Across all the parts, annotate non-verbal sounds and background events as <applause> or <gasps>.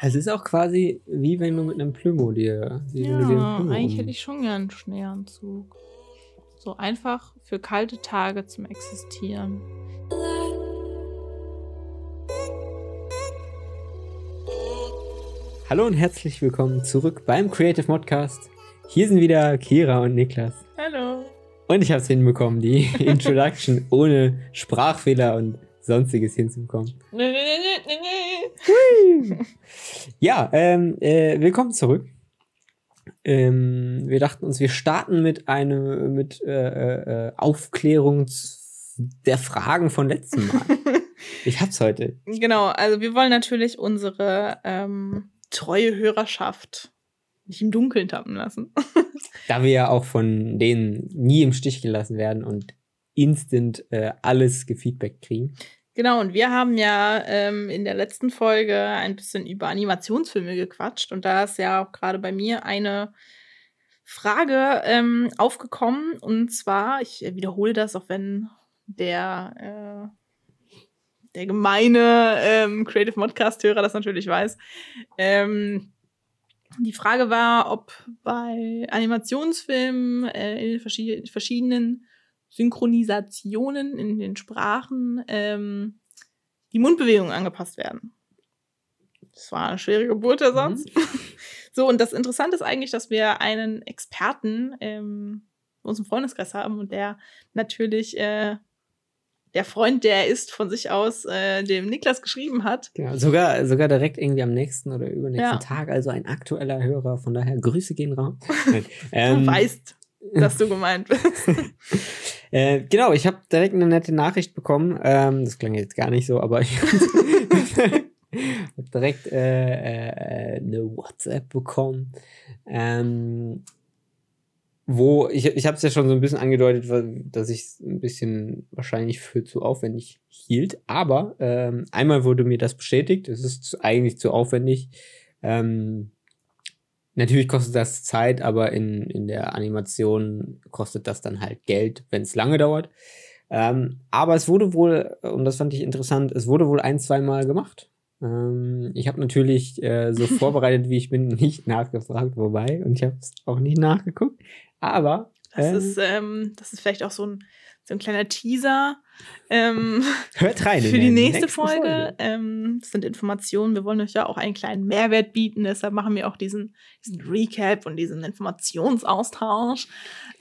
Es ist auch quasi wie wenn du mit einem Plümo dir. Ja, dir eigentlich hätte ich schon gern einen Schneeanzug. So einfach für kalte Tage zum Existieren. Hallo und herzlich willkommen zurück beim Creative Modcast. Hier sind wieder Kira und Niklas. Hallo. Und ich habe es hinbekommen, die <laughs> Introduction ohne Sprachfehler und sonstiges hinzubekommen. Nee, nee, nee, nee, nee. <laughs> Ja, ähm, äh, willkommen zurück. Ähm, wir dachten uns, wir starten mit einer mit äh, äh, Aufklärung z- der Fragen von letztem Mal. <laughs> ich hab's heute. Genau, also wir wollen natürlich unsere ähm, treue Hörerschaft nicht im Dunkeln tappen lassen. <laughs> Da wir ja auch von denen nie im Stich gelassen werden und instant äh, alles gefeedback kriegen. Genau, und wir haben ja ähm, in der letzten Folge ein bisschen über Animationsfilme gequatscht und da ist ja auch gerade bei mir eine Frage ähm, aufgekommen und zwar, ich wiederhole das, auch wenn der, äh, der gemeine ähm, Creative Modcast-Hörer das natürlich weiß. Ähm, die Frage war, ob bei Animationsfilmen äh, in den verschied verschiedenen Synchronisationen in den Sprachen ähm, die Mundbewegungen angepasst werden. Das war eine schwere Geburt, der Satz. <laughs> So, und das Interessante ist eigentlich, dass wir einen Experten ähm, in unserem Freundeskreis haben und der natürlich äh, der Freund, der er ist, von sich aus äh, dem Niklas geschrieben hat. Genau, sogar, sogar direkt irgendwie am nächsten oder übernächsten Ja. Tag, also ein aktueller Hörer, von daher Grüße gehen raus. <laughs> Nein, Du ähm, weißt, dass du gemeint bist. <laughs> Äh, genau, ich habe direkt eine nette Nachricht bekommen. Ähm, das klang jetzt gar nicht so, aber ich habe <laughs> direkt äh, äh, eine WhatsApp bekommen, ähm, wo ich, ich habe es ja schon so ein bisschen angedeutet, dass ich es ein bisschen wahrscheinlich für zu aufwendig hielt. Aber ähm, einmal wurde mir das bestätigt. Es ist eigentlich zu aufwendig. Ähm, Natürlich kostet das Zeit, aber in, in der Animation kostet das dann halt Geld, wenn es lange dauert. Ähm, aber es wurde wohl, und das fand ich interessant, es wurde wohl ein, zweimal gemacht. Ähm, ich habe natürlich äh, so <laughs> vorbereitet, wie ich bin, nicht nachgefragt, wobei, und ich habe es auch nicht nachgeguckt. Aber Das ähm, ist, ähm, das ist vielleicht auch so ein, so ein kleiner Teaser. Ähm, <laughs> hört rein. in für die nächste nächsten Folge. Ähm, das sind Informationen. Wir wollen euch ja auch einen kleinen Mehrwert bieten. Deshalb machen wir auch diesen, diesen Recap und diesen Informationsaustausch.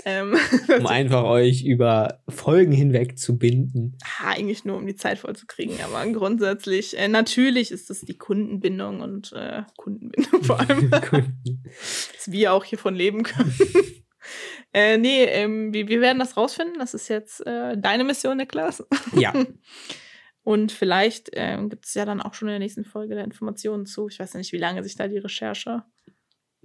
Ähm, <laughs> Um einfach euch über Folgen hinweg zu binden. Ah, eigentlich nur, um die Zeit voll zu kriegen. Aber grundsätzlich, äh, natürlich ist das die Kundenbindung und äh, Kundenbindung vor allem, <laughs> Kunden. dass wir auch hiervon leben können. Äh, nee, ähm, wir, wir werden das rausfinden. Das ist jetzt äh, deine Mission, Niklas. ja, <laughs> Und vielleicht ähm, gibt es ja dann auch schon in der nächsten Folge der Informationen zu. Ich weiß ja nicht, wie lange sich da die Recherche.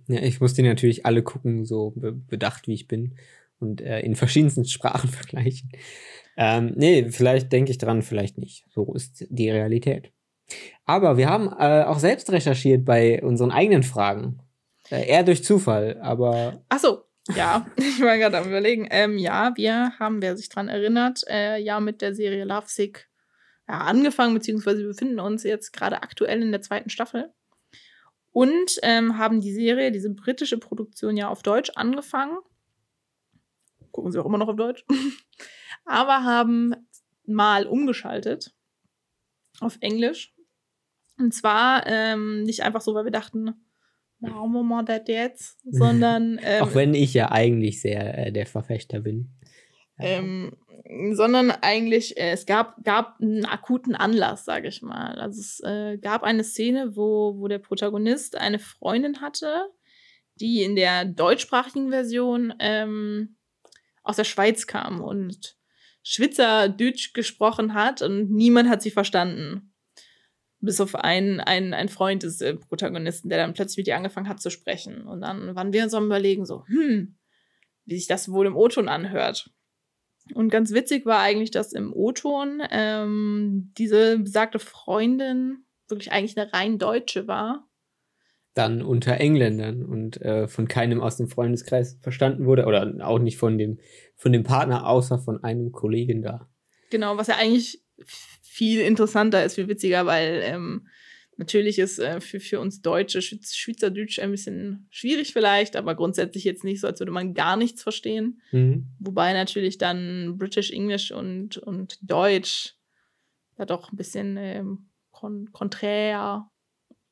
Ja, ich muss die natürlich alle gucken, so be bedacht wie ich bin und äh, in verschiedensten Sprachen <laughs> vergleichen. Ähm, nee, vielleicht denke ich dran, vielleicht nicht. So ist die Realität. Aber wir haben äh, auch selbst recherchiert bei unseren eigenen Fragen. Äh, eher durch Zufall, aber Ach so, ja, <laughs> ich war gerade am überlegen. Ähm, ja, wir haben, wer sich dran erinnert, äh, ja mit der Serie Love Sick ja, angefangen, beziehungsweise wir befinden uns jetzt gerade aktuell in der zweiten Staffel. Und ähm, haben die Serie, diese britische Produktion ja auf Deutsch angefangen. Gucken sie auch immer noch auf Deutsch. <laughs> Aber haben mal umgeschaltet auf Englisch. Und zwar ähm, nicht einfach so, weil wir dachten, warum machen wir das jetzt? Sondern <laughs> ähm, auch wenn ich ja eigentlich sehr äh, der Verfechter bin. ähm, sondern eigentlich, äh, es gab, gab einen akuten Anlass, sage ich mal. Also es äh, gab eine Szene, wo, wo der Protagonist eine Freundin hatte, die in der deutschsprachigen Version ähm, aus der Schweiz kam und Schweizerdeutsch gesprochen hat und niemand hat sie verstanden. Bis auf einen, einen, einen Freund des äh, Protagonisten, der dann plötzlich mit ihr angefangen hat zu sprechen. Und dann waren wir so am Überlegen, so, hm, wie sich das wohl im O-Ton anhört. Und ganz witzig war eigentlich, dass im O-Ton ähm, diese besagte Freundin wirklich eigentlich eine rein Deutsche war. Dann unter Engländern und äh, von keinem aus dem Freundeskreis verstanden wurde oder auch nicht von dem, von dem Partner, außer von einem Kollegen da. Genau, was ja eigentlich viel interessanter ist, viel witziger, weil ähm, Natürlich ist äh, für, für uns Deutsche Schweiz Schweizerdeutsch ein bisschen schwierig vielleicht, aber grundsätzlich jetzt nicht so, als würde man gar nichts verstehen. Mhm. Wobei natürlich dann British English und, und Deutsch da doch ein bisschen ähm, kon konträr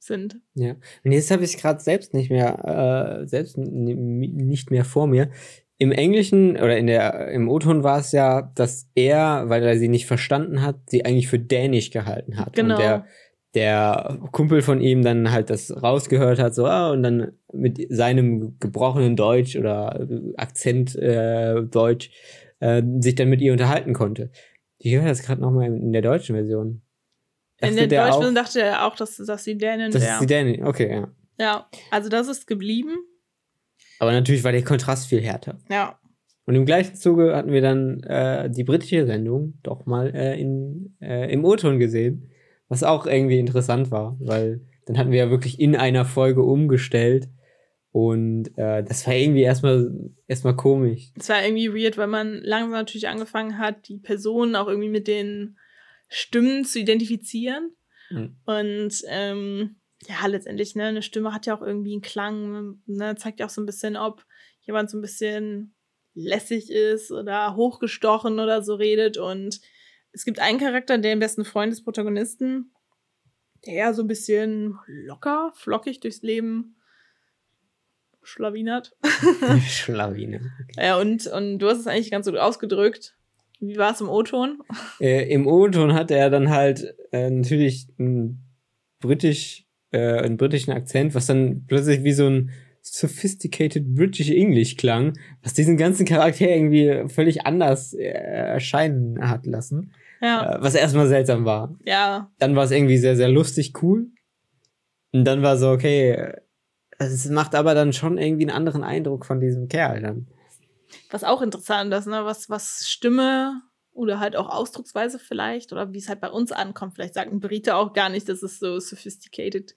sind. Ja. Und jetzt habe ich gerade selbst nicht mehr, äh, selbst nicht mehr vor mir. Im Englischen oder in der, im O-Ton war es ja, dass er, weil er sie nicht verstanden hat, sie eigentlich für Dänisch gehalten hat. Genau. Und der, der Kumpel von ihm dann halt das rausgehört hat, so, ah, und dann mit seinem gebrochenen Deutsch oder Akzent äh, Deutsch äh, sich dann mit ihr unterhalten konnte. Ich höre das gerade nochmal in der deutschen Version. in Dachte der deutschen auch- Version dachte er auch, dass, dass sie Dänin Das ist wäre. die Dänin, okay, ja. Ja, also das ist geblieben. Aber natürlich war der Kontrast viel härter. Ja, Und im gleichen Zuge hatten wir dann äh, die britische Sendung doch mal äh, in, äh, im O-Ton gesehen, was auch irgendwie interessant war, weil dann hatten wir ja wirklich in einer Folge umgestellt und äh, das war irgendwie erstmal erstmal komisch. es war irgendwie weird, weil man langsam natürlich angefangen hat, die Personen auch irgendwie mit den Stimmen zu identifizieren. Mhm. Und ähm, ja, letztendlich, ne, eine Stimme hat ja auch irgendwie einen Klang, ne, zeigt ja auch so ein bisschen, ob jemand so ein bisschen lässig ist oder hochgestochen oder so redet. Und es gibt einen Charakter, der im besten Freund des Protagonisten, der ja so ein bisschen locker, flockig durchs Leben schlawinert. <laughs> <laughs> Schlawine. Ja, und, und du hast es eigentlich ganz gut ausgedrückt. Wie war es im O-Ton? Äh, Im O-Ton hatte er dann halt äh, natürlich einen britisch, äh, einen britischen Akzent, was dann plötzlich wie so ein sophisticated British English klang, was diesen ganzen Charakter irgendwie völlig anders äh, erscheinen hat lassen. Ja, Äh, was erstmal seltsam war. ja, Dann war es irgendwie sehr, sehr lustig, cool. Und dann war so, okay, äh, es macht aber dann schon irgendwie einen anderen Eindruck von diesem Kerl dann. was auch interessant ist, ne? was, was Stimme oder halt auch Ausdrucksweise vielleicht oder wie es halt bei uns ankommt. Vielleicht sagt ein Brite auch gar nicht, dass es so sophisticated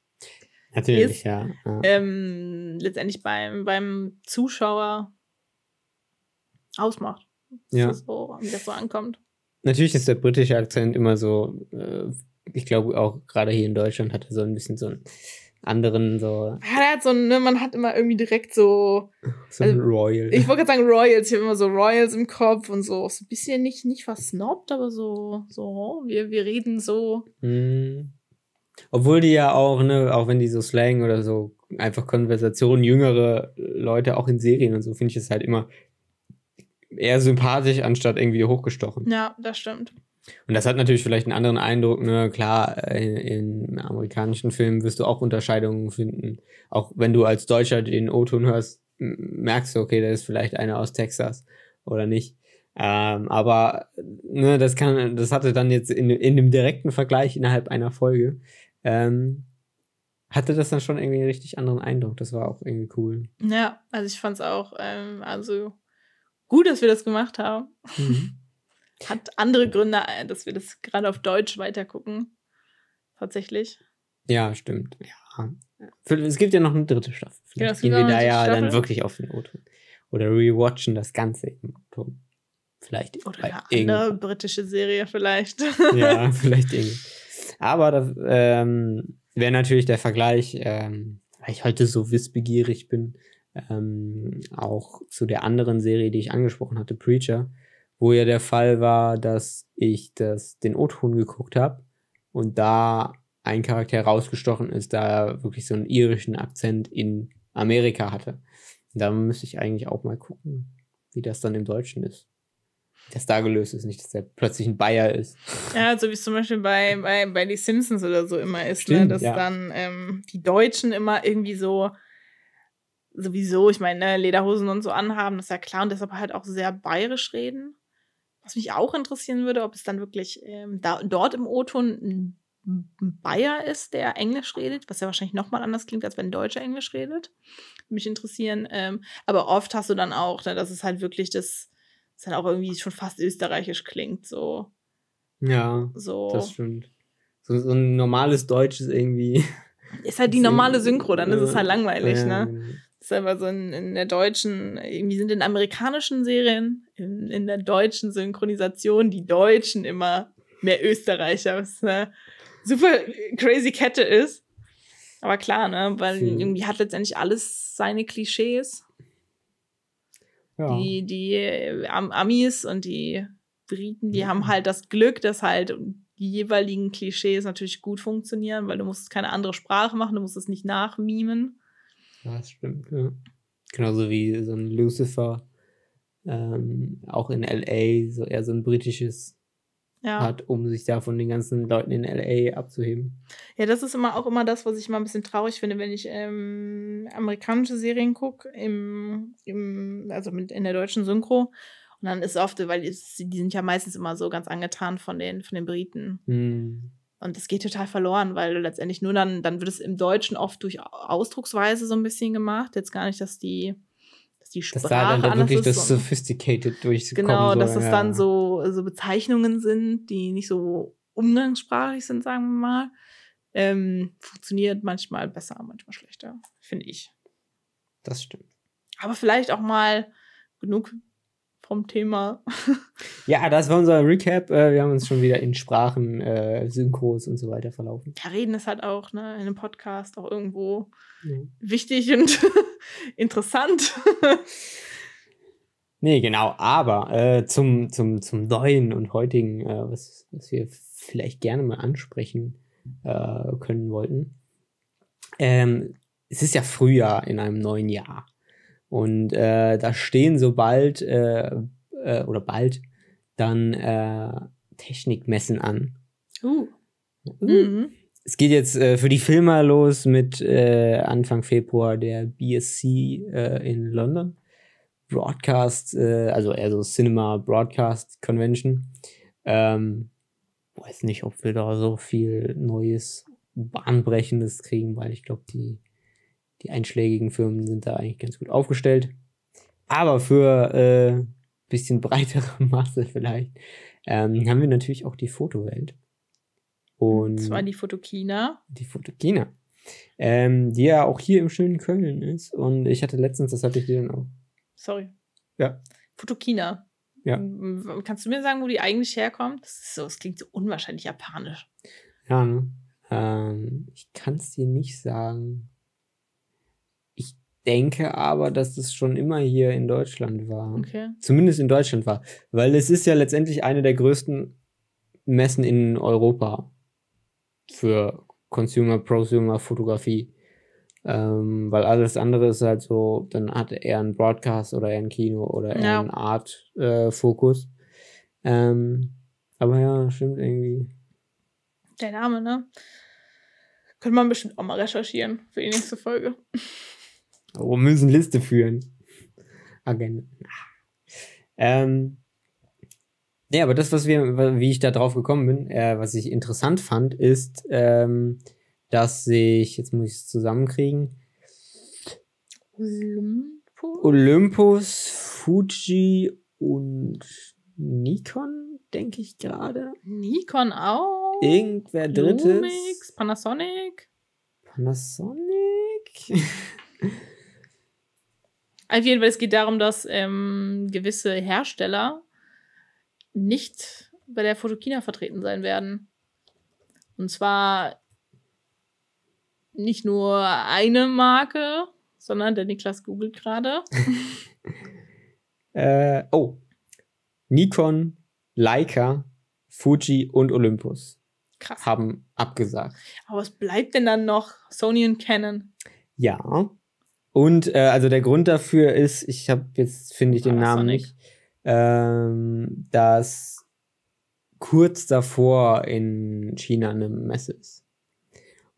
Natürlich, Ist- ja. ja. ähm, letztendlich beim, beim Zuschauer ausmacht. Ja. Das so, wie das so ankommt. Natürlich ist der britische Akzent immer so, äh, ich glaube auch gerade hier in Deutschland hat er so ein bisschen so einen anderen, so, Ja, hat so, ne, man hat immer irgendwie direkt so, so ein Also, Royal. ich wollte gerade sagen Royals, ich habe immer so Royals im Kopf und so, so ein bisschen nicht, nicht versnobbt, aber so, so, wir, wir reden so. Hm. Obwohl die ja auch, ne, auch wenn die so Slang oder so einfach Konversationen, jüngere Leute auch in Serien und so, finde ich es halt immer eher sympathisch, anstatt irgendwie hochgestochen. Ja, das stimmt. Und das hat natürlich vielleicht einen anderen Eindruck, ne, klar, in, in amerikanischen Filmen wirst du auch Unterscheidungen finden. Auch wenn du als Deutscher den O-Ton hörst, merkst du, okay, da ist vielleicht einer aus Texas oder nicht. Ähm, aber ne, das kann, das hatte dann jetzt in, in dem direkten Vergleich innerhalb einer Folge, ähm, hatte das dann schon irgendwie einen richtig anderen Eindruck. Das war auch irgendwie cool. Ja, also ich fand es auch, ähm, also gut, dass wir das gemacht haben. Mhm. <laughs> Hat andere Gründe, äh, dass wir das gerade auf Deutsch weitergucken. Tatsächlich. Ja, stimmt. Ja. Es gibt ja noch eine dritte Staffel. Ja, Vielleicht es gehen wir da ja dritte dann Staffel. wirklich auf den O-Ton. Oder rewatchen das Ganze im O-Ton. Vielleicht. Oder eine andere britische Serie vielleicht. Ja, <laughs> vielleicht irgendwie. Aber das ähm, wäre natürlich der Vergleich, ähm, weil ich heute so wissbegierig bin, ähm, auch zu der anderen Serie, die ich angesprochen hatte, Preacher, wo ja der Fall war, dass ich das, den O-Ton geguckt habe und da ein Charakter rausgestochen ist, da er wirklich so einen irischen Akzent in Amerika hatte. Da müsste ich eigentlich auch mal gucken, wie das dann im Deutschen ist. Wie das da gelöst ist, nicht, dass der plötzlich ein Bayer ist. Ja, so wie es zum Beispiel bei, bei, bei die Simpsons oder so immer ist, ne? Stimmt, dass ja. dann ähm, die Deutschen immer irgendwie so sowieso, ich meine, ne, Lederhosen und so anhaben, das ist ja klar, und deshalb halt auch sehr bayerisch reden. Was mich auch interessieren würde, ob es dann wirklich ähm, da, dort im O-Ton ein Bayer ist, der Englisch redet, was ja wahrscheinlich nochmal anders klingt, als wenn ein Deutscher Englisch redet. Mich interessieren. Ähm, aber oft hast du dann auch, ne, dass es halt wirklich das, das dann auch irgendwie schon fast österreichisch klingt. So, Ja, so. das stimmt. So, so ein normales Deutsch ist irgendwie. <laughs> Ist halt die normale Synchro, dann ist es halt langweilig, Ja, ne? genau. ist einfach so in, in der deutschen, irgendwie sind in amerikanischen Serien, in, in der deutschen Synchronisation die Deutschen immer mehr Österreicher, was eine super crazy Kette ist. Aber klar, ne? Weil Für- irgendwie hat letztendlich alles seine Klischees. Ja. Die, die äh, Am Amis und die Briten, die Mhm. haben halt das Glück, dass halt die jeweiligen Klischees natürlich gut funktionieren, weil du musst keine andere Sprache machen, du musst es nicht nachmimen. Ja, das stimmt. Ja. Genauso wie so ein Lucifer ähm, auch in LA so eher so ein britisches Ja. hat, um sich da von den ganzen Leuten in LA abzuheben. Ja, das ist immer auch immer das, was ich immer ein bisschen traurig finde, wenn ich ähm, amerikanische Serien gucke, im, im, also mit, in der deutschen Synchro. Und dann ist oft, weil es, die sind ja meistens immer so ganz angetan von den, von den Briten. Hm. Und das geht total verloren, weil letztendlich nur dann, dann wird es im Deutschen oft durch Ausdrucksweise so ein bisschen gemacht. Jetzt gar nicht, dass die, dass die Dass Sprache da dann da wirklich das Sophisticated durchkommen Genau, dass es ja. dann so, so Bezeichnungen sind, die nicht so umgangssprachlich sind, sagen wir mal. Ähm, funktioniert manchmal besser, manchmal schlechter, finde ich. Das stimmt. Aber vielleicht auch mal genug vom Thema. <laughs> Ja, das war unser Recap. Äh, Wir haben uns schon wieder in Sprachen, äh, Synchros und so weiter verlaufen. Ja, reden ist halt auch ne, in einem Podcast auch irgendwo Ja. wichtig und <laughs> interessant. <laughs> Nee, genau, aber äh, zum, zum, zum neuen und heutigen, äh, was, was wir vielleicht gerne mal ansprechen äh, können wollten. Ähm, es ist ja Frühjahr in einem neuen Jahr. Und äh, da stehen so bald äh, äh, oder bald dann Technikmessen an. Uh. Mhm. Es geht jetzt äh, für die Filmer los mit äh, Anfang Februar der BSC äh, in London. Broadcast, äh, also eher so Cinema Broadcast Convention. Ähm, weiß nicht, ob wir da so viel Neues, Bahnbrechendes kriegen, weil ich glaube, die, die einschlägigen Firmen sind da eigentlich ganz gut aufgestellt. Aber für äh, bisschen breitere <laughs> Masse vielleicht ähm, haben wir natürlich auch die Fotowelt. Und Und zwar die Fotokina. die Fotokina. Ähm, die ja auch hier im schönen Köln ist. Und ich hatte letztens, das hatte ich dir dann auch. Sorry. Ja. Fotokina. Ja. Kannst du mir sagen, wo die eigentlich herkommt? Das, ist so, das klingt so unwahrscheinlich japanisch. Ja, ne? Ähm, ich kann es dir nicht sagen. Ich denke aber, dass es schon immer hier in Deutschland war. Okay. Zumindest in Deutschland war. Weil es ist ja letztendlich eine der größten Messen in Europa für Consumer, Prosumer, Fotografie. Ähm, weil alles andere ist halt so, dann hat er eher einen Broadcast oder eher ein Kino oder eher Ja. einen Art-Fokus. ähm, aber ja, stimmt irgendwie. Der Name, ne? Könnte man bestimmt auch mal recherchieren für die nächste Folge. Wir müssen Liste führen. Agenda. Ähm, ja, aber das, was wir, wie ich da drauf gekommen bin, äh, was ich interessant fand, ist, ähm, dass sich, jetzt muss ich es zusammenkriegen, Olympus? Olympus, Fuji und Nikon, denke ich gerade. Nikon auch? Irgendwer drittes. Lumix, Panasonic? Panasonic? <laughs> Auf jeden Fall, es geht darum, dass ähm, gewisse Hersteller nicht bei der Fotokina vertreten sein werden. Und zwar nicht nur eine Marke, sondern der Niklas googelt gerade. <laughs> äh, oh. Nikon, Leica, Fuji und Olympus Krass. haben abgesagt. Aber was bleibt denn dann noch? Sony und Canon. Ja. Und äh, also der Grund dafür ist, ich habe jetzt finde ich den Namen Panasonic. nicht, ähm, dass kurz davor in China eine Messe ist.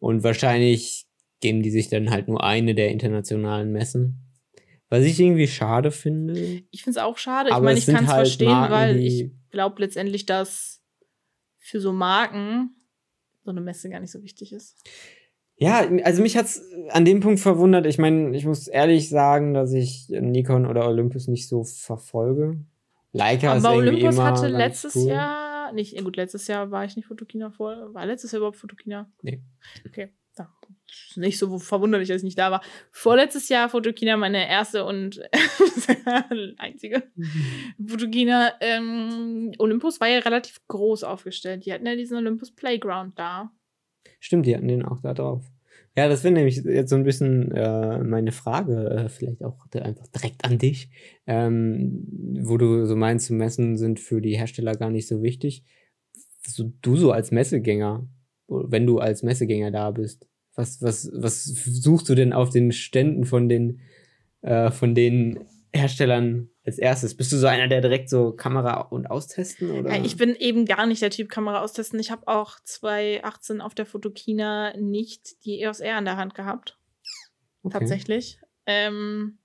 Und wahrscheinlich geben die sich dann halt nur eine der internationalen Messen. Was ich irgendwie schade finde. Ich finde es auch schade. Ich meine, es ich kann es halt verstehen, Marken, weil ich glaube letztendlich, dass für so Marken so eine Messe gar nicht so wichtig ist. Ja, also mich hat's an dem Punkt verwundert. Ich meine, ich muss ehrlich sagen, dass ich Nikon oder Olympus nicht so verfolge. Leica ist Aber irgendwie Olympus hatte letztes cool. Jahr, nicht, gut, letztes Jahr war ich nicht Fotokina vor. War letztes Jahr überhaupt Fotokina? Nee. Okay, da. Nicht so verwunderlich, dass ich nicht da war. Vorletztes Jahr Fotokina, meine erste und <laughs> einzige Fotokina. Ähm, Olympus war ja relativ groß aufgestellt. Die hatten ja diesen Olympus Playground da. Stimmt, die hatten den auch da drauf. Ja, das wäre nämlich jetzt so ein bisschen äh, meine Frage, äh, vielleicht auch einfach direkt an dich, ähm, wo du so meinst, Messen sind für die Hersteller gar nicht so wichtig. So, du so als Messegänger, wenn du als Messegänger da bist, was, was, was suchst du denn auf den Ständen von den, äh, von den Herstellern als erstes? Bist du so einer, der direkt so Kamera und austesten? Oder? Ja, ich bin eben gar nicht der Typ Kamera austesten. Ich habe auch 2018 auf der Fotokina nicht die EOS R in der Hand gehabt. Okay. Tatsächlich. Ähm,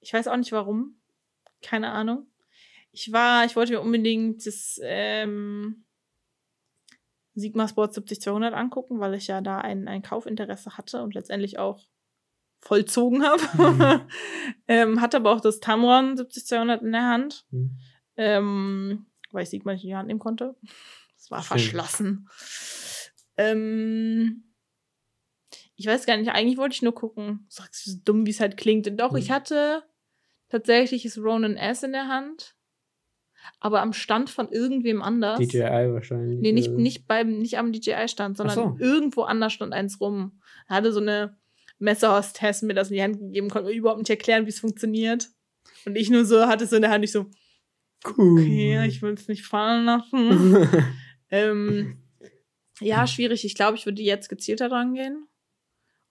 ich weiß auch nicht warum. Keine Ahnung. Ich war, ich wollte mir unbedingt das ähm, Sigma Sport 70-200 angucken, weil ich ja da ein, ein Kaufinteresse hatte und letztendlich auch vollzogen habe. Mhm. <laughs> ähm, hatte aber auch das Tamron 70-200 in der Hand, mhm. ähm, weil ich Sigma nicht in die Hand nehmen konnte. Es war Stimmt. verschlossen. Ähm, ich weiß gar nicht, eigentlich wollte ich nur gucken. Sagst du so dumm, wie es halt klingt. Und doch, mhm. ich hatte tatsächlich das Ronin S in der Hand. Aber am Stand von irgendwem anders. DJI wahrscheinlich. Nee, nicht, nicht, beim, nicht am DJI-Stand, sondern so. irgendwo anders stand eins rum. Er hatte so eine Messerhostess mir das in die Hand gegeben, konnte mir überhaupt nicht erklären, wie es funktioniert. Und ich nur so, hatte es so in der Hand, ich so, cool. okay, ich will es nicht fallen lassen. <laughs> ähm, ja, schwierig. Ich glaube, ich würde jetzt gezielter dran gehen.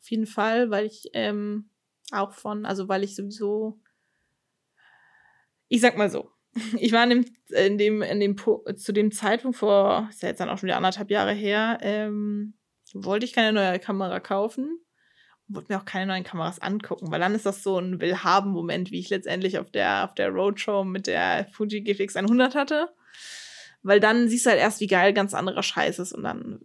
Auf jeden Fall, weil ich ähm, auch von, also weil ich sowieso, ich sag mal so, <laughs> ich war in dem, in dem, in dem, zu dem Zeitpunkt vor, ist ja jetzt dann auch schon wieder anderthalb Jahre her, ähm, wollte ich keine neue Kamera kaufen wollte mir auch keine neuen Kameras angucken, weil dann ist das so ein Willhaben-Moment, wie ich letztendlich auf der, auf der Roadshow mit der Fuji GFX 100 hatte. Weil dann siehst du halt erst, wie geil ganz anderer Scheiß ist und dann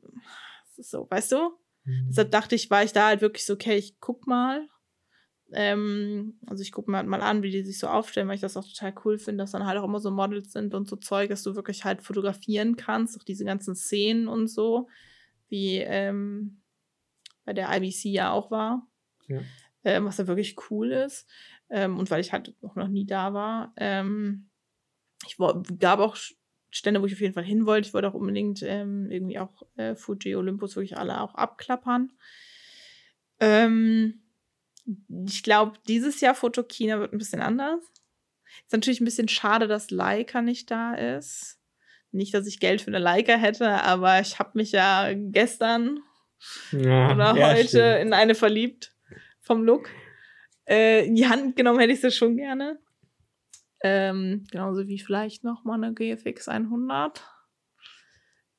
ist es so, weißt du? Mhm. Deshalb dachte ich, war ich da halt wirklich so, okay, ich guck mal. Ähm, also ich gucke mir halt mal an, wie die sich so aufstellen, weil ich das auch total cool finde, dass dann halt auch immer so Models sind und so Zeug, dass du wirklich halt fotografieren kannst, auch diese ganzen Szenen und so, wie ähm, bei der IBC ja auch war. Ja. Ähm, was da wirklich cool ist. Ähm, und weil ich halt auch noch nie da war. Ähm, ich gab auch Stände, wo ich auf jeden Fall hin wollte. Ich wollte auch unbedingt ähm, irgendwie auch äh, Fuji, Olympus wirklich alle auch abklappern. Ähm, ich glaube, dieses Jahr Fotokina wird ein bisschen anders. Ist natürlich ein bisschen schade, dass Leica nicht da ist. Nicht, dass ich Geld für eine Leica hätte, aber ich habe mich ja gestern ja, oder ja, heute stimmt. in eine verliebt vom Look. Äh, in die Hand genommen hätte ich sie schon gerne. Ähm, genauso wie vielleicht noch mal eine GFX 100.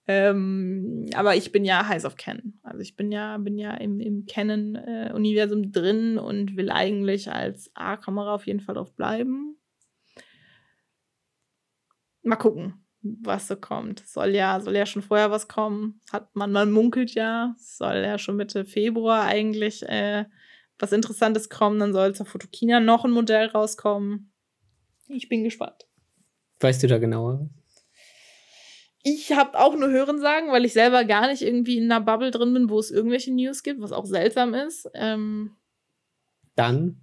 Ähm, aber ich bin ja heiß auf Canon. Also ich bin ja, bin ja im, im Canon-Universum äh, drin und will eigentlich als A-Kamera auf jeden Fall drauf bleiben. Mal gucken was so kommt. Soll ja, soll ja schon vorher was kommen. Hat man, man munkelt ja. Soll ja schon Mitte Februar eigentlich äh, was Interessantes kommen. Dann soll zur Fotokina noch ein Modell rauskommen. Ich bin gespannt. Weißt du da genauer? Ich habe auch nur Hören sagen, weil ich selber gar nicht irgendwie in einer Bubble drin bin, wo es irgendwelche News gibt, was auch seltsam ist. Ähm, Dann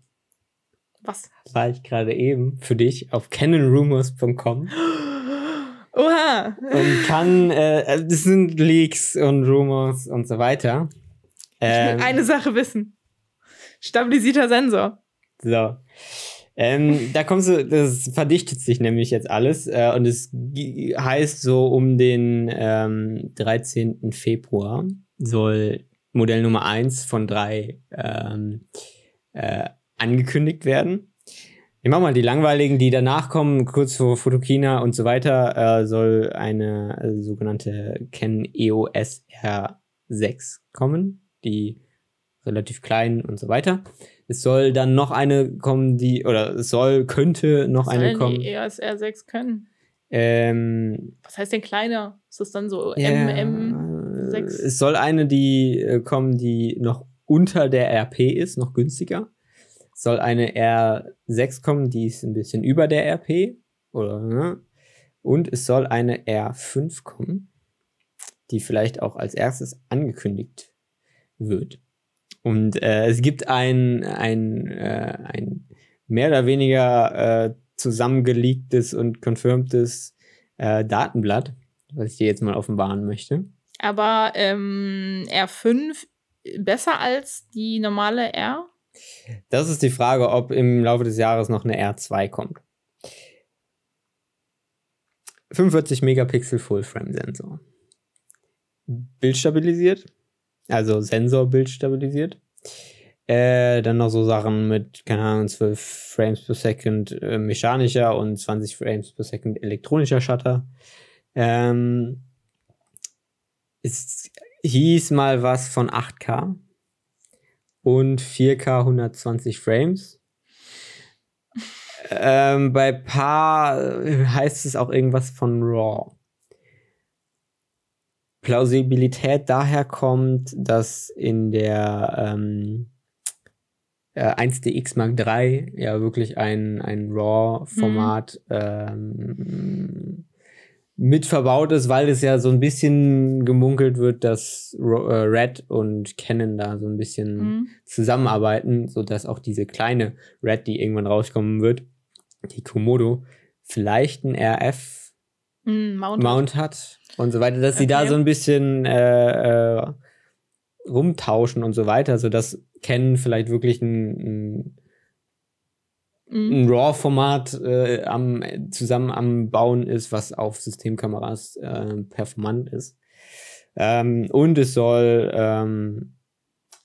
was? War ich gerade eben für dich auf canonrumors.com <gasps> Oha. Und kann, äh, das sind Leaks und Rumors und so weiter. Ähm, eine Sache wissen. Stabilisierter Sensor. So. Ähm, da kommst du, das verdichtet sich nämlich jetzt alles äh, und es heißt so um den ähm, 13. Februar soll Modell Nummer 1 von 3 ähm, äh, angekündigt werden. Ich mach mal die langweiligen, die danach kommen, kurz vor Fotokina und so weiter, äh, soll eine äh, sogenannte Canon EOS R6 kommen, die relativ klein und so weiter. Es soll dann noch eine kommen, die, oder es soll, könnte noch Was eine soll kommen. Die EOS R6 können. Ähm, Was heißt denn kleiner? Ist das dann so yeah, MM6? Es soll eine, die äh, kommen, die noch unter der RP ist, noch günstiger soll eine R6 kommen, die ist ein bisschen über der RP. Oder, ne? Und es soll eine R5 kommen, die vielleicht auch als erstes angekündigt wird. Und äh, es gibt ein, ein, äh, ein mehr oder weniger äh, zusammengeleaktes und confirmtes äh, Datenblatt, was ich dir jetzt mal offenbaren möchte. Aber ähm, R5 besser als die normale R? Das ist die Frage, ob im Laufe des Jahres noch eine R2 kommt. 45 Megapixel Full-Frame-Sensor. Bildstabilisiert, also Sensor bildstabilisiert. Äh, dann noch so Sachen mit, keine Ahnung, 12 Frames per Second äh, mechanischer und 20 Frames per Second elektronischer Shutter. Ähm, es hieß mal was von 8K und 4K 120 Frames. ähm, bei paar heißt es auch irgendwas von RAW. Plausibilität daher kommt, dass in der ähm, äh, 1DX Mark III ja wirklich ein, ein RAW-Format mhm. ähm, mit verbaut ist, weil es ja so ein bisschen gemunkelt wird, dass äh, Red und Canon da so ein bisschen mhm. zusammenarbeiten, sodass auch diese kleine Red, die irgendwann rauskommen wird, die Komodo, vielleicht ein RF mhm, Mount, Mount, hat und so weiter, dass okay. sie da so ein bisschen äh, äh, rumtauschen und so weiter, sodass Canon vielleicht wirklich ein, ein. Ein RAW-Format äh, am, zusammen am Bauen ist, was auf Systemkameras äh, performant ist. Ähm, und es soll ähm,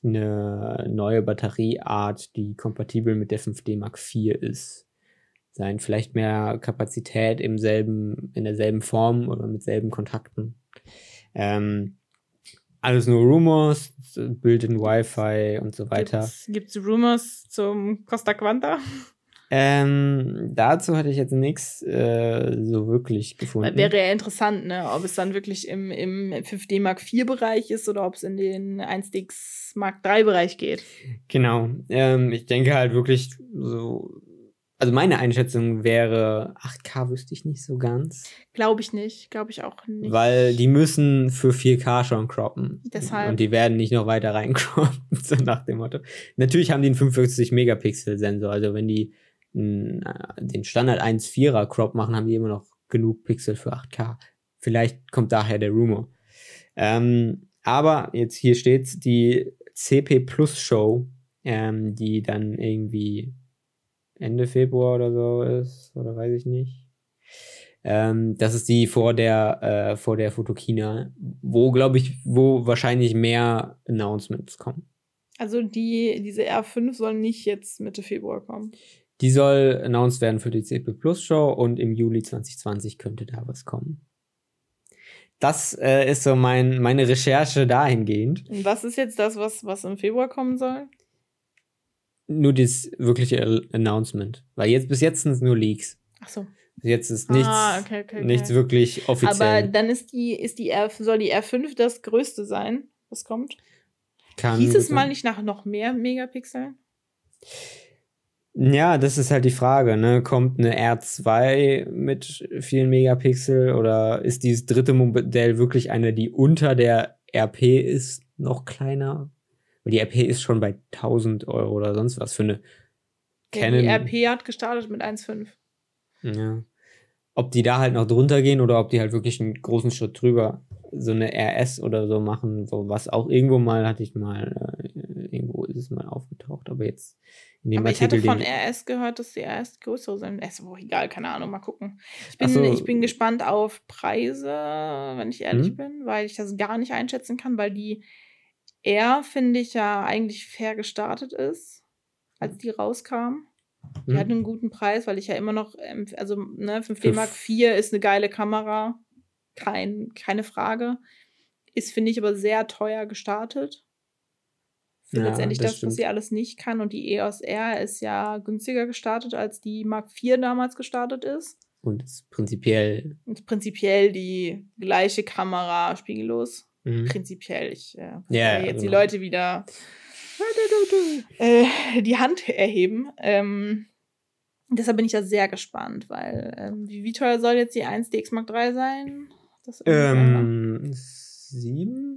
eine neue Batterieart, die kompatibel mit der 5D Mark IV ist, sein. Vielleicht mehr Kapazität im selben, in derselben Form oder mit selben Kontakten. Ähm, alles nur Rumors, Bild in Wi-Fi und so weiter. Gibt es Rumors zum Costa Quanta? Ähm, dazu hatte ich jetzt nichts äh, so wirklich gefunden. Wäre ja interessant, ne? ob es dann wirklich im, im 5D Mark IV Bereich ist oder ob es in den 1DX Mark III Bereich geht. Genau. Ähm, ich denke halt wirklich so also meine Einschätzung wäre, 8K wüsste ich nicht so ganz. Glaube ich nicht, glaube ich auch nicht. Weil die müssen für 4K schon croppen. Deshalb. Und die werden nicht noch weiter <laughs> reincroppen, so nach dem Motto. Natürlich haben die einen 45 Megapixel Sensor, also wenn die den Standard 1.4er Crop machen, haben die immer noch genug Pixel für 8K. Vielleicht kommt daher der Rumor. Ähm, aber jetzt hier steht's, die CP Plus Show, ähm, die dann irgendwie Ende Februar oder so ist, oder weiß ich nicht. Ähm, das ist die vor der, äh, vor der Fotokina, wo, glaube ich, wo wahrscheinlich mehr Announcements kommen. Also die, diese R5 soll nicht jetzt Mitte Februar kommen. Die soll announced werden für die CP Plus Show und im Juli 2020 könnte da was kommen. Das äh, ist so mein, meine Recherche dahingehend. Und was ist jetzt das, was, was im Februar kommen soll? nur das wirkliche Announcement. Weil jetzt bis jetzt sind es nur Leaks. Ach so. Jetzt ist nichts, ah, okay, okay, okay. nichts wirklich offiziell. Aber dann ist die, ist die R, soll die R5 das größte sein, was kommt? Kann Hieß es mal nicht nach noch mehr Megapixeln? Ja, das ist halt die Frage, ne? Kommt eine R2 mit vielen Megapixel oder ist dieses dritte Modell wirklich eine, die unter der RP ist, noch kleiner? Weil die RP ist schon bei 1000 Euro oder sonst was für eine Canon. Ja, die RP hat gestartet mit 1,5. Ja. Ob die da halt noch drunter gehen oder ob die halt wirklich einen großen Schritt drüber so eine RS oder so machen, so was auch irgendwo mal hatte ich mal, äh, irgendwo ist es mal aufgetaucht, aber jetzt in dem aber Artikel. Ich hatte von RS gehört, dass die RS größere sind. Ist wohl egal, keine Ahnung, mal gucken. Ich bin, so. ich bin gespannt auf Preise, wenn ich ehrlich hm? bin, weil ich das gar nicht einschätzen kann, weil die er, finde ich, ja eigentlich fair gestartet ist, als die rauskam. Die mhm. hat einen guten Preis, weil ich ja immer noch, also ne, 5D Mark IV ist eine geile Kamera, kein, keine Frage. Ist, finde ich, aber sehr teuer gestartet. Für ja, letztendlich das, das was sie alles nicht kann. Und die EOS R ist ja günstiger gestartet, als die Mark IV damals gestartet ist. Und ist prinzipiell. Und prinzipiell die gleiche Kamera, spiegellos. Mhm. Prinzipiell. Ich äh, ja, jetzt genau. die Leute wieder äh, die Hand erheben. Ähm, deshalb bin ich da sehr gespannt, weil ähm, wie, wie, teuer soll jetzt die 1DX Mark III sein? ähm, sieben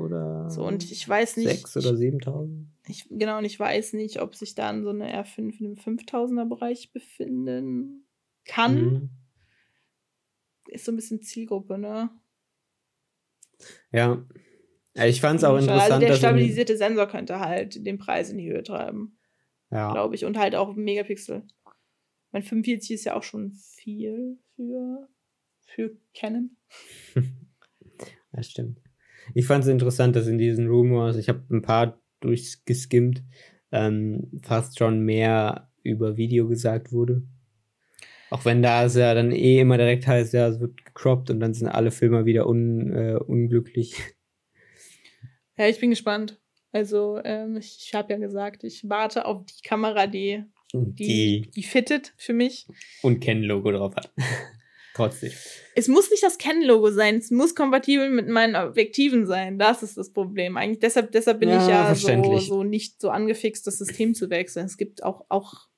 oder so und ich weiß nicht sechs oder siebentausend. Ich genau und ich weiß nicht, ob sich dann so eine R5 in dem 5000er Bereich befinden kann. Mhm. Ist so ein bisschen Zielgruppe, ne? Ja. Ich fand es auch interessant. Also der stabilisierte Sensor könnte halt den Preis in die Höhe treiben. Ja. Glaube ich. Und halt auch Megapixel. Mein 45 ist ja auch schon viel für, für Canon. <laughs> das stimmt. Ich fand es interessant, dass in diesen Rumors, ich habe ein paar durchgeskimmt, ähm, fast schon mehr über Video gesagt wurde. Auch wenn da es ja dann eh immer direkt heißt, ja, es wird gecroppt und dann sind alle Filme wieder un, äh, unglücklich. <laughs> Ja, ich bin gespannt. Also, ähm, ich, ich habe ja gesagt, ich warte auf die Kamera, die, die, die, die fittet für mich. Und Ken-Logo drauf hat. <laughs> Trotzdem. Es muss nicht das Canon-Logo sein, es muss kompatibel mit meinen Objektiven sein. Das ist das Problem. Eigentlich deshalb, deshalb bin ja, ich ja so, so nicht so angefixt, das System zu wechseln. Es gibt auch, auch,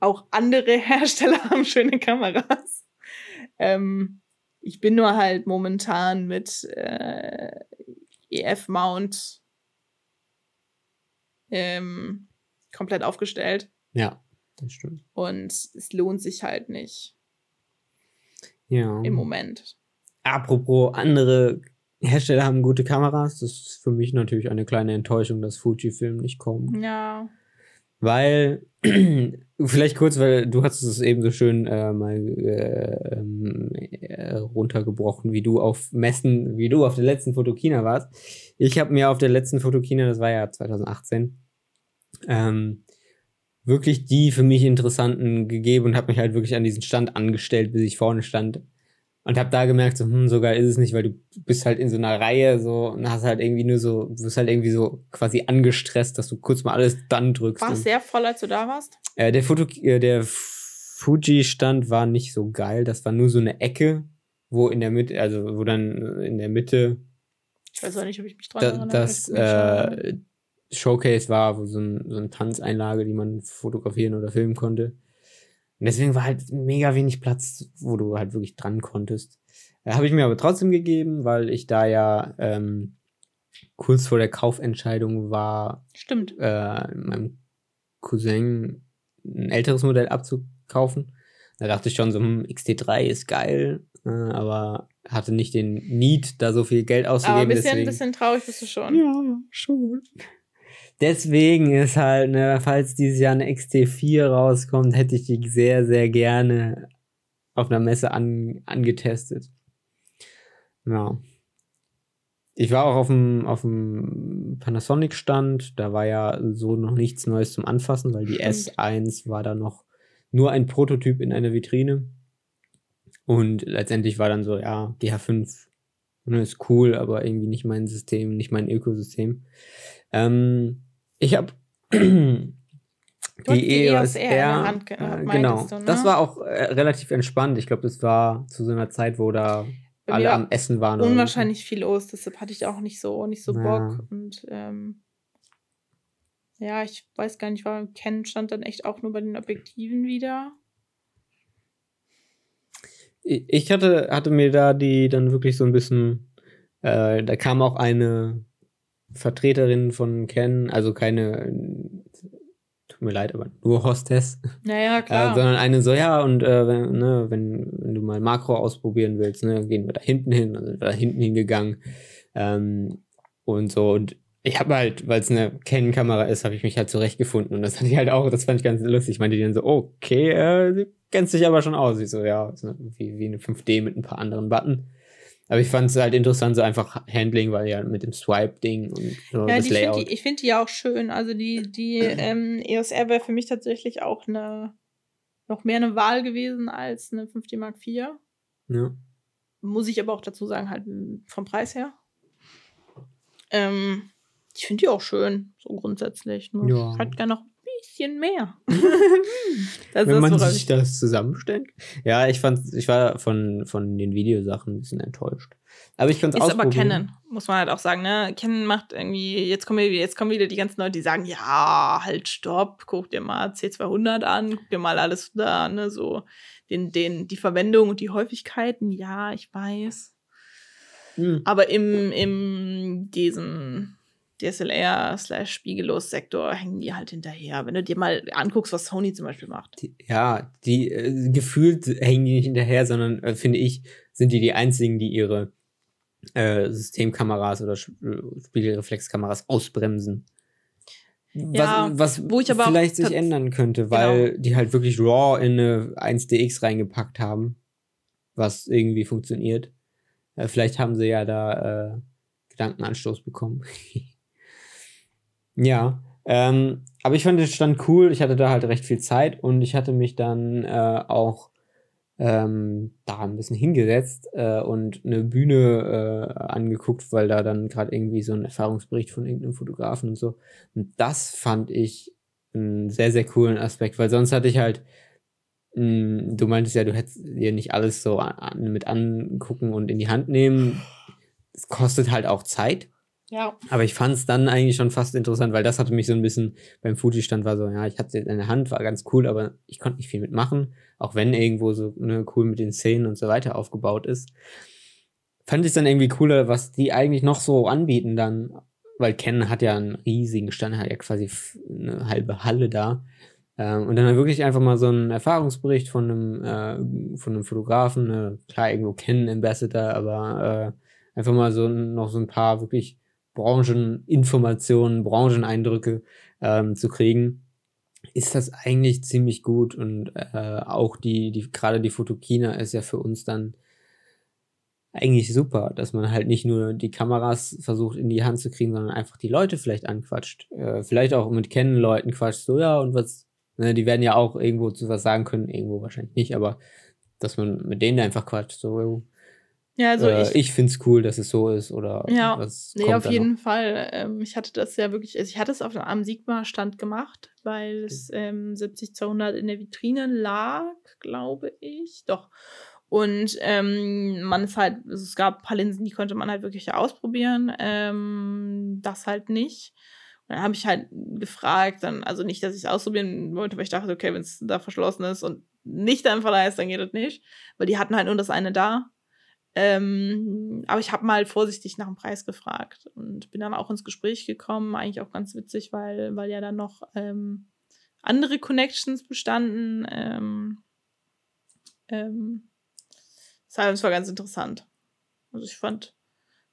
auch andere <laughs> Hersteller haben schöne Kameras. Ähm, ich bin nur halt momentan mit äh, EF-Mount ähm, komplett aufgestellt. Ja, das stimmt. Und es lohnt sich halt nicht. Ja. Im Moment. Apropos, andere Hersteller haben gute Kameras. Das ist für mich natürlich eine kleine Enttäuschung, dass Fujifilm nicht kommt. Ja. Weil, <clears throat> vielleicht kurz, weil du hast es eben so schön äh, mal äh, äh, runtergebrochen, wie du auf Messen, wie du auf der letzten Fotokina warst. Ich habe mir auf der letzten Fotokina, das war ja 2018, ähm, wirklich die für mich interessanten gegeben und habe mich halt wirklich an diesen Stand angestellt, bis ich vorne stand. Und habe da gemerkt, so, hm, so geil ist es nicht, weil du bist halt in so einer Reihe so und hast halt irgendwie nur so, du bist halt irgendwie so quasi angestresst, dass du kurz mal alles dann drückst. War es sehr voll, als du da warst? Äh, der Foto, äh, der Fuji-Stand war nicht so geil. Das war nur so eine Ecke, wo in der Mitte, also wo dann in der Mitte. Ich weiß auch nicht, ob ich mich dran da, erinnere. Das, äh, Showcase war, wo so, ein, so eine Tanzeinlage, die man fotografieren oder filmen konnte. Und deswegen war halt mega wenig Platz, wo du halt wirklich dran konntest. Äh, Habe ich mir aber trotzdem gegeben, weil ich da ja ähm, kurz vor der Kaufentscheidung war, Stimmt. Äh, meinem Cousin ein älteres Modell abzukaufen. Da dachte ich schon so, hm, XT3 ist geil, äh, aber hatte nicht den Need, da so viel Geld auszugeben. Aber ein bisschen, deswegen. bisschen traurig bist du schon. Ja, schon. Deswegen ist halt, ne, falls dieses Jahr eine XT4 rauskommt, hätte ich die sehr, sehr gerne auf einer Messe an, angetestet. Ja. Ich war auch auf dem, auf dem Panasonic-Stand. Da war ja so noch nichts Neues zum Anfassen, weil die Stimmt. S1 war da noch nur ein Prototyp in einer Vitrine. Und letztendlich war dann so, ja, GH5 ne, ist cool, aber irgendwie nicht mein System, nicht mein Ökosystem. Ähm, ich habe <clears throat> die, EOS R, R Hand gehabt, äh, genau. Du, ne? Das war auch äh, relativ entspannt. Ich glaube, das war zu so einer Zeit, wo da Bei alle am Essen waren. Unwahrscheinlich viel los, deshalb hatte ich auch nicht so nicht so Bock ja. und ähm, ja, ich weiß gar nicht, war Ken stand dann echt auch nur bei den Objektiven wieder. Ich hatte, hatte mir da die dann wirklich so ein bisschen, äh, da kam auch eine Vertreterin von Ken, also keine, tut mir leid, aber nur Hostess. Naja, klar. Äh, sondern eine so, ja, und äh, wenn, ne, wenn, wenn du mal Makro ausprobieren willst, ne, gehen wir da hinten hin, dann sind wir da hinten hingegangen. Ähm, und so, und ich habe halt, weil es eine Canon-Kamera ist, habe ich mich halt zurechtgefunden. Und das fand ich halt auch, das fand ich ganz lustig. Ich meinte die dann so, okay, äh, du kennst dich aber schon aus. Ich so, ja, wie, wie eine 5D mit ein paar anderen Button. Aber ich fand es halt interessant, so einfach Handling, weil ja mit dem Swipe-Ding und so ja, das Layout. Find die, ich finde die auch schön. Also die, die <clears throat> ähm, EOS R wäre für mich tatsächlich auch eine noch mehr eine Wahl gewesen als eine 5D Mark IV. Ja. Muss ich aber auch dazu sagen, halt vom Preis her. Ähm, ich finde die auch schön, so grundsätzlich. Nur ja. Ich hätte gerne noch bisschen mehr. <laughs> <laughs> Wenn man sich das zusammenstellt. Ja, ich fand, ich war von, von den Videosachen ein bisschen enttäuscht. Aber ich kann es Ist aber Canon, muss man halt auch sagen, ne? Canon macht irgendwie, jetzt kommen, jetzt kommen wieder die ganzen Leute, die sagen, ja, halt, stopp, guck dir mal C200 an, guck dir mal alles da, ne, so, den, den, die Verwendung und die Häufigkeiten, ja, ich weiß. Hm. Aber im, im, diesen, DSLR slash spiegellos Sektor hängen die halt hinterher. Wenn du dir mal anguckst, was Sony zum Beispiel macht. Die, ja, die äh, gefühlt hängen die nicht hinterher, sondern äh, finde ich, sind die die einzigen, die ihre äh, Systemkameras oder Spiegelreflexkameras ausbremsen. Ja, was, was wo ich aber vielleicht sich ändern könnte, weil Genau. die halt wirklich RAW in eine 1DX reingepackt haben, was irgendwie funktioniert. Äh, vielleicht haben sie ja da äh, Gedankenanstoß bekommen. <laughs> ja, ähm, aber ich fand den Stand cool. Ich hatte da halt recht viel Zeit und ich hatte mich dann äh, auch ähm, da ein bisschen hingesetzt äh, und eine Bühne äh, angeguckt, weil da dann gerade irgendwie so ein Erfahrungsbericht von irgendeinem Fotografen und so. Und das fand ich einen sehr, sehr coolen Aspekt, weil sonst hatte ich halt, mh, du meintest ja, du hättest dir nicht alles so an, mit angucken und in die Hand nehmen. Es kostet halt auch Zeit. Ja. Aber ich fand es dann eigentlich schon fast interessant, weil das hatte mich so ein bisschen beim Fuji-Stand war so, ja, ich hatte es in der Hand, war ganz cool, aber ich konnte nicht viel mitmachen, auch wenn irgendwo so ne, cool mit den Szenen und so weiter aufgebaut ist. Fand ich dann irgendwie cooler, was die eigentlich noch so anbieten dann, weil Canon hat ja einen riesigen Stand, hat ja quasi eine halbe Halle da. Ähm, und dann wirklich einfach mal so einen Erfahrungsbericht von einem, äh, von einem Fotografen, ne, klar, irgendwo Canon Ambassador, aber äh, einfach mal so noch so ein paar wirklich Brancheninformationen, Brancheneindrücke ähm, zu kriegen, ist das eigentlich ziemlich gut und äh, auch die, die gerade die Fotokina ist ja für uns dann eigentlich super, dass man halt nicht nur die Kameras versucht in die Hand zu kriegen, sondern einfach die Leute vielleicht anquatscht. Äh, vielleicht auch mit Kennen-Leuten quatscht, so ja, und was, ne, die werden ja auch irgendwo zu was sagen können, irgendwo wahrscheinlich nicht, aber dass man mit denen einfach quatscht, so, Ja, also äh, ich, ich find's cool, dass es so ist oder Ja, was Nee, auf jeden noch? Fall. Ähm, ich hatte das ja wirklich, also ich hatte es auf einem Sigma-Stand gemacht, weil es ähm, 70 zu 100 in der Vitrine lag, glaube ich. Doch. Und ähm, man ist halt, also es gab ein paar Linsen, die konnte man halt wirklich ausprobieren. Ähm, das halt nicht. Und dann habe ich halt gefragt, dann, also nicht, dass ich es ausprobieren wollte, weil ich dachte, okay, wenn es da verschlossen ist und nicht einfach da ist, dann geht das nicht. Weil die hatten halt nur das eine da. Ähm, aber ich habe mal vorsichtig nach dem Preis gefragt und bin dann auch ins Gespräch gekommen. Eigentlich auch ganz witzig, weil, weil ja dann noch ähm, andere Connections bestanden. Ähm, ähm, das war- ganz interessant. Also ich fand,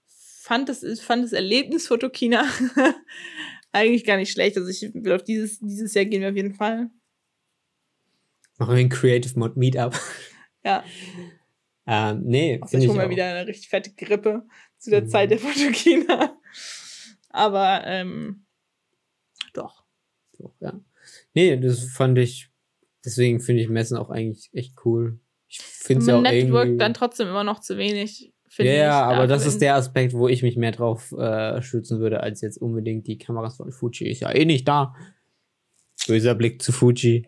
fand das, fand das Erlebnis Fotokina <laughs> eigentlich gar nicht schlecht. Also ich will auf dieses, dieses Jahr gehen wir auf jeden Fall. Machen wir ein Creative Mod Meetup. Ja, ähm, nee, finde ich hole mir auch. wieder eine richtig fette Grippe zu der Mhm. Zeit der Fotokina. Aber ähm, doch. So, ja. Nee, das fand ich, deswegen finde ich Messen auch eigentlich echt cool. Ich finde es ja auch Network irgendwie. dann trotzdem immer noch zu wenig. ja, ja, aber das ist der Aspekt, wo ich mich mehr drauf äh, stützen würde, als jetzt unbedingt die Kameras von Fuji. Ist ja eh nicht da. Böser Blick zu Fuji.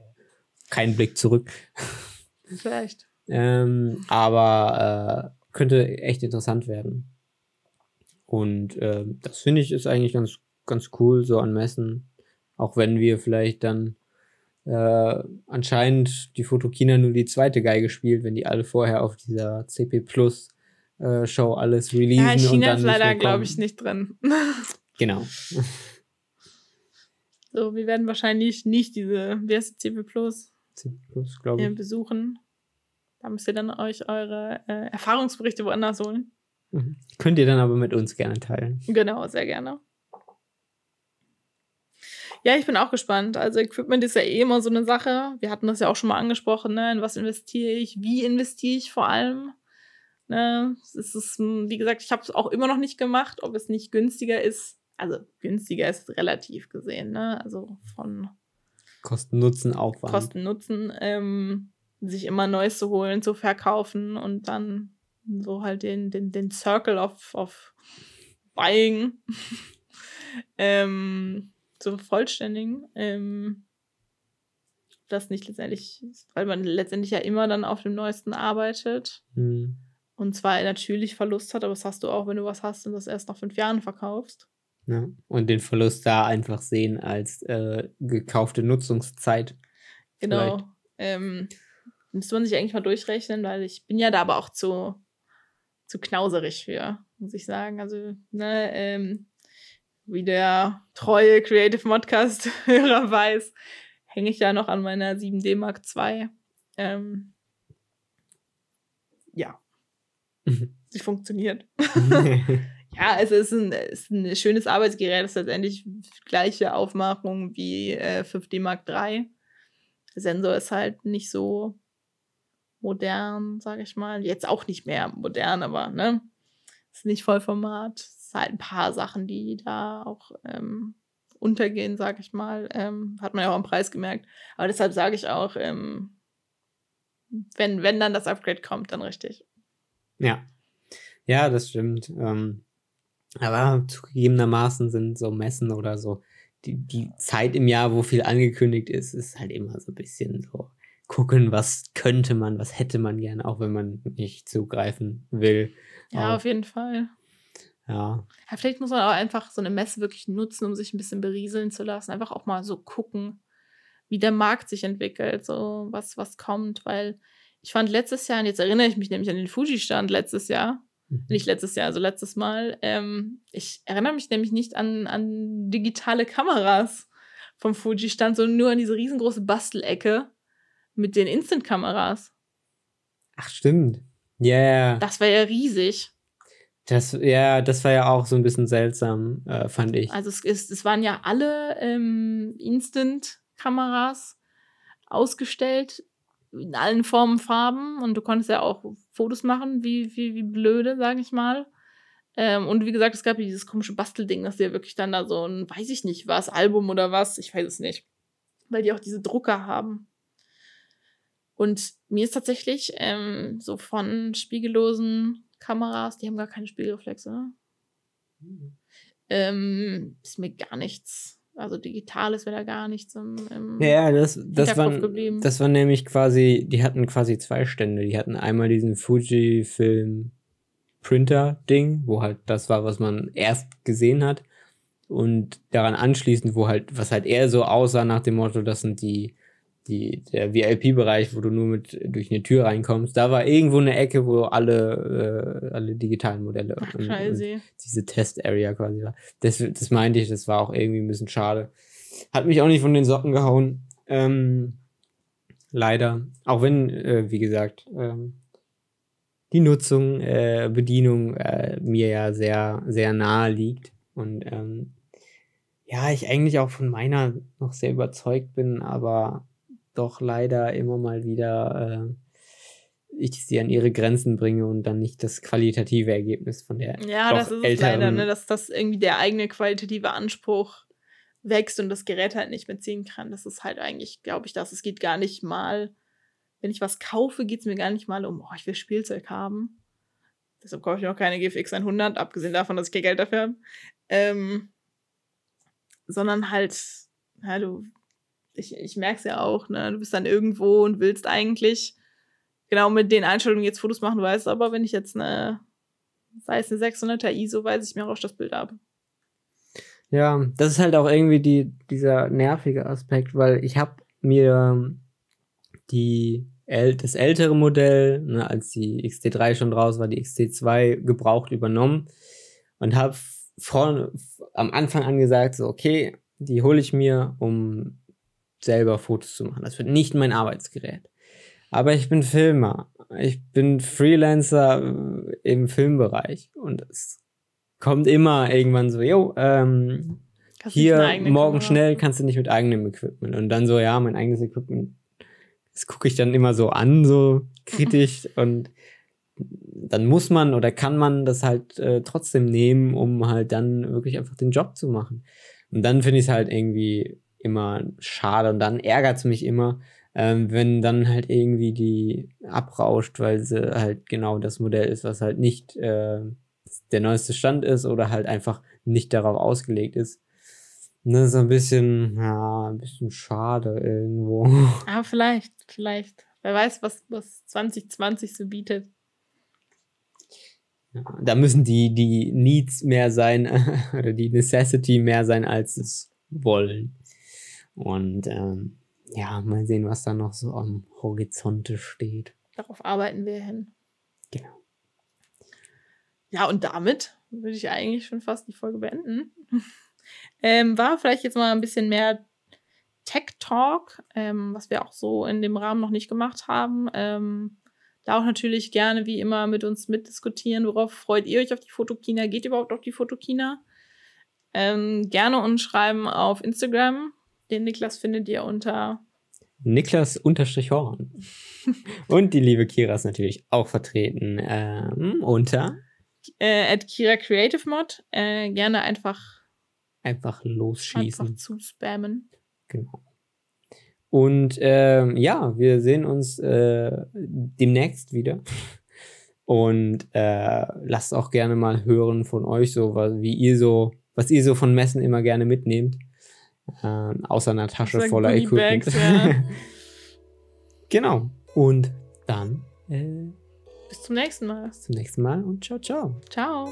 Kein Blick zurück. <laughs> Vielleicht. Ähm, aber äh, könnte echt interessant werden. Und äh, das finde ich ist eigentlich ganz, ganz cool, so an Messen. Auch wenn wir vielleicht dann äh, anscheinend die Fotokina nur die zweite Geige spielt, wenn die alle vorher auf dieser CP Plus äh, Show alles releasen. Ja, in und China dann ist leider, glaube ich, nicht drin. <laughs> Genau. so, wir werden wahrscheinlich nicht diese, wie heißt die CP Plus, CP Plus, glaube ich. besuchen. Da müsst ihr dann euch eure äh, Erfahrungsberichte woanders holen. Mhm. Könnt ihr dann aber mit uns gerne teilen. Genau, sehr gerne. Ja, ich bin auch gespannt. Also Equipment ist ja eh immer so eine Sache. Wir hatten das ja auch schon mal angesprochen, ne? In was investiere ich? Wie investiere ich vor allem? Ne? Es ist, hm, wie gesagt, ich habe es auch immer noch nicht gemacht, ob es nicht günstiger ist. Also günstiger ist relativ gesehen, ne? Also von Kosten, Nutzen, Aufwand. Kosten Nutzen, ähm, sich immer Neues zu holen, zu verkaufen und dann so halt den, den, den Circle of, of Buying <laughs> ähm, zu vervollständigen. Ähm, das nicht letztendlich, weil man letztendlich ja immer dann auf dem Neuesten arbeitet Hm. und zwar natürlich Verlust hat, aber das hast du auch, wenn du was hast und das erst nach fünf Jahren verkaufst. Ja, und den Verlust da einfach sehen als äh, gekaufte Nutzungszeit. Genau. Ähm, müsste man sich eigentlich mal durchrechnen, weil ich bin ja da aber auch zu, zu knauserig für, muss ich sagen. Also, ne, ähm, wie der treue Creative Modcast-Hörer weiß, hänge ich ja noch an meiner 7D Mark II. Ähm, ja. <laughs> sie funktioniert. <laughs> ja, also es ist ein, es ist ein schönes Arbeitsgerät, es ist letztendlich gleiche Aufmachung wie äh, 5D Mark III. Der Sensor ist halt nicht so modern, sage ich mal. Jetzt auch nicht mehr modern, aber ne, ist nicht Vollformat. Es ist halt ein paar Sachen, die da auch ähm, untergehen, sage ich mal. Ähm, hat man ja auch am Preis gemerkt. Aber deshalb sage ich auch, ähm, wenn, wenn dann das Upgrade kommt, dann richtig. Ja. Ja, das stimmt. Ähm, aber zugegebenermaßen sind so Messen oder so, die, die Zeit im Jahr, wo viel angekündigt ist, ist halt immer so ein bisschen so gucken, was könnte man, was hätte man gern, auch wenn man nicht zugreifen will. Ja, auf, auf jeden Fall. Ja. ja. Vielleicht muss man auch einfach so eine Messe wirklich nutzen, um sich ein bisschen berieseln zu lassen. Einfach auch mal so gucken, wie der Markt sich entwickelt, so was, was kommt, weil ich fand letztes Jahr, und jetzt erinnere ich mich nämlich an den Fuji-Stand letztes Jahr, mhm. nicht letztes Jahr, also letztes Mal, ähm, ich erinnere mich nämlich nicht an, an digitale Kameras vom Fuji-Stand, sondern nur an diese riesengroße Bastelecke mit den Instant-Kameras. Ach, stimmt. Ja, yeah. Das war ja riesig. Das, ja, das war ja auch so ein bisschen seltsam, äh, fand ich. Also es, ist, es waren ja alle ähm, Instant-Kameras ausgestellt in allen Formen, Farben und du konntest ja auch Fotos machen, wie, wie, wie blöde, sage ich mal. Ähm, und wie gesagt, es gab ja dieses komische Bastelding, dass ja wirklich dann da so ein, weiß ich nicht, was, Album oder was, ich weiß es nicht. Weil die auch diese Drucker haben. Und mir ist tatsächlich ähm, so von spiegellosen Kameras, die haben gar keine Spiegelreflexe, ne? Mhm. Ähm, ist mir gar nichts. Also digitales wäre da gar nichts im, im Ja, das, das, war, das war nämlich quasi, die hatten quasi zwei Stände. Die hatten einmal diesen Fujifilm Printer-Ding, wo halt das war, was man erst gesehen hat. Und daran anschließend, wo halt, was halt eher so aussah nach dem Motto, das sind die die, der VIP-Bereich, wo du nur mit durch eine Tür reinkommst, da war irgendwo eine Ecke, wo alle, äh, alle digitalen Modelle Ach, und, und diese Test-Area quasi war. Das, das meinte ich, das war auch irgendwie ein bisschen schade. Hat mich auch nicht von den Socken gehauen. Ähm, leider. Auch wenn, äh, wie gesagt, ähm, die Nutzung, äh, Bedienung äh, mir ja sehr, sehr nahe liegt. Und ähm, ja, ich eigentlich auch von meiner noch sehr überzeugt bin, aber doch leider immer mal wieder äh, ich sie an ihre Grenzen bringe und dann nicht das qualitative Ergebnis von der. Ja, das ist es leider, ne, dass das irgendwie der eigene qualitative Anspruch wächst und das Gerät halt nicht mehr ziehen kann. Das ist halt eigentlich, glaube ich, das. Es geht gar nicht mal, wenn ich was kaufe, geht es mir gar nicht mal um, oh, ich will Spielzeug haben. Deshalb kaufe ich noch keine GFX 100, abgesehen davon, dass ich kein Geld dafür habe. Ähm, sondern halt, ja, du ich, ich merke es ja auch, ne? Du bist dann irgendwo und willst eigentlich genau mit den Einstellungen jetzt Fotos machen, weißt aber, wenn ich jetzt eine, sei es eine 600er ISO, weiß ich mir auch das Bild ab. Ja, das ist halt auch irgendwie die, dieser nervige Aspekt, weil ich habe mir die das ältere Modell, ne, als die XT3 schon raus war, die XT2 gebraucht übernommen und habe am Anfang an gesagt, so okay, die hole ich mir, um selber Fotos zu machen. Das wird nicht mein Arbeitsgerät. Aber ich bin Filmer. Ich bin Freelancer äh, im Filmbereich. Und es kommt immer irgendwann so, jo, ähm, hier morgen Kamera. schnell kannst du nicht mit eigenem Equipment. Und dann so, ja, mein eigenes Equipment. Das gucke ich dann immer so an, so kritisch. <laughs> und dann muss man oder kann man das halt äh, trotzdem nehmen, um halt dann wirklich einfach den Job zu machen. Und dann finde ich es halt irgendwie immer schade und dann ärgert es mich immer, ähm, wenn dann halt irgendwie die abrauscht, weil sie halt genau das Modell ist, was halt nicht äh, der neueste Stand ist oder halt einfach nicht darauf ausgelegt ist. Das ist ein bisschen, ja, ein bisschen schade irgendwo. Aber <laughs> vielleicht, vielleicht. Wer weiß, was, was 2020 so bietet. Ja, da müssen die, die Needs mehr sein <laughs> oder die Necessity mehr sein als das Wollen. Und ähm, ja, mal sehen, was da noch so am Horizonte steht. Darauf arbeiten wir hin. Genau. Ja, und damit würde ich eigentlich schon fast die Folge beenden. <laughs> ähm, war vielleicht jetzt mal ein bisschen mehr Tech Talk, ähm, was wir auch so in dem Rahmen noch nicht gemacht haben. Ähm, da auch natürlich gerne wie immer mit uns mitdiskutieren. Worauf freut ihr euch auf die Fotokina? Geht überhaupt auf die Fotokina? Ähm, gerne uns schreiben auf Instagram. Den Niklas findet ihr unter Niklas unterstrich Horn. <laughs> Und die liebe Kira ist natürlich auch vertreten ähm, unter äh, at Kira Creative Mod. Äh, gerne einfach einfach losschießen. Einfach zu spammen. Genau. Und ähm, ja, wir sehen uns äh, demnächst wieder. Und äh, lasst auch gerne mal hören von euch, so wie ihr so, was ihr so von Messen immer gerne mitnehmt. Ähm, außer einer Tasche voller Equipment. Ja. <laughs> genau. Und dann äh, bis zum nächsten Mal. Bis zum nächsten Mal und ciao, ciao. Ciao.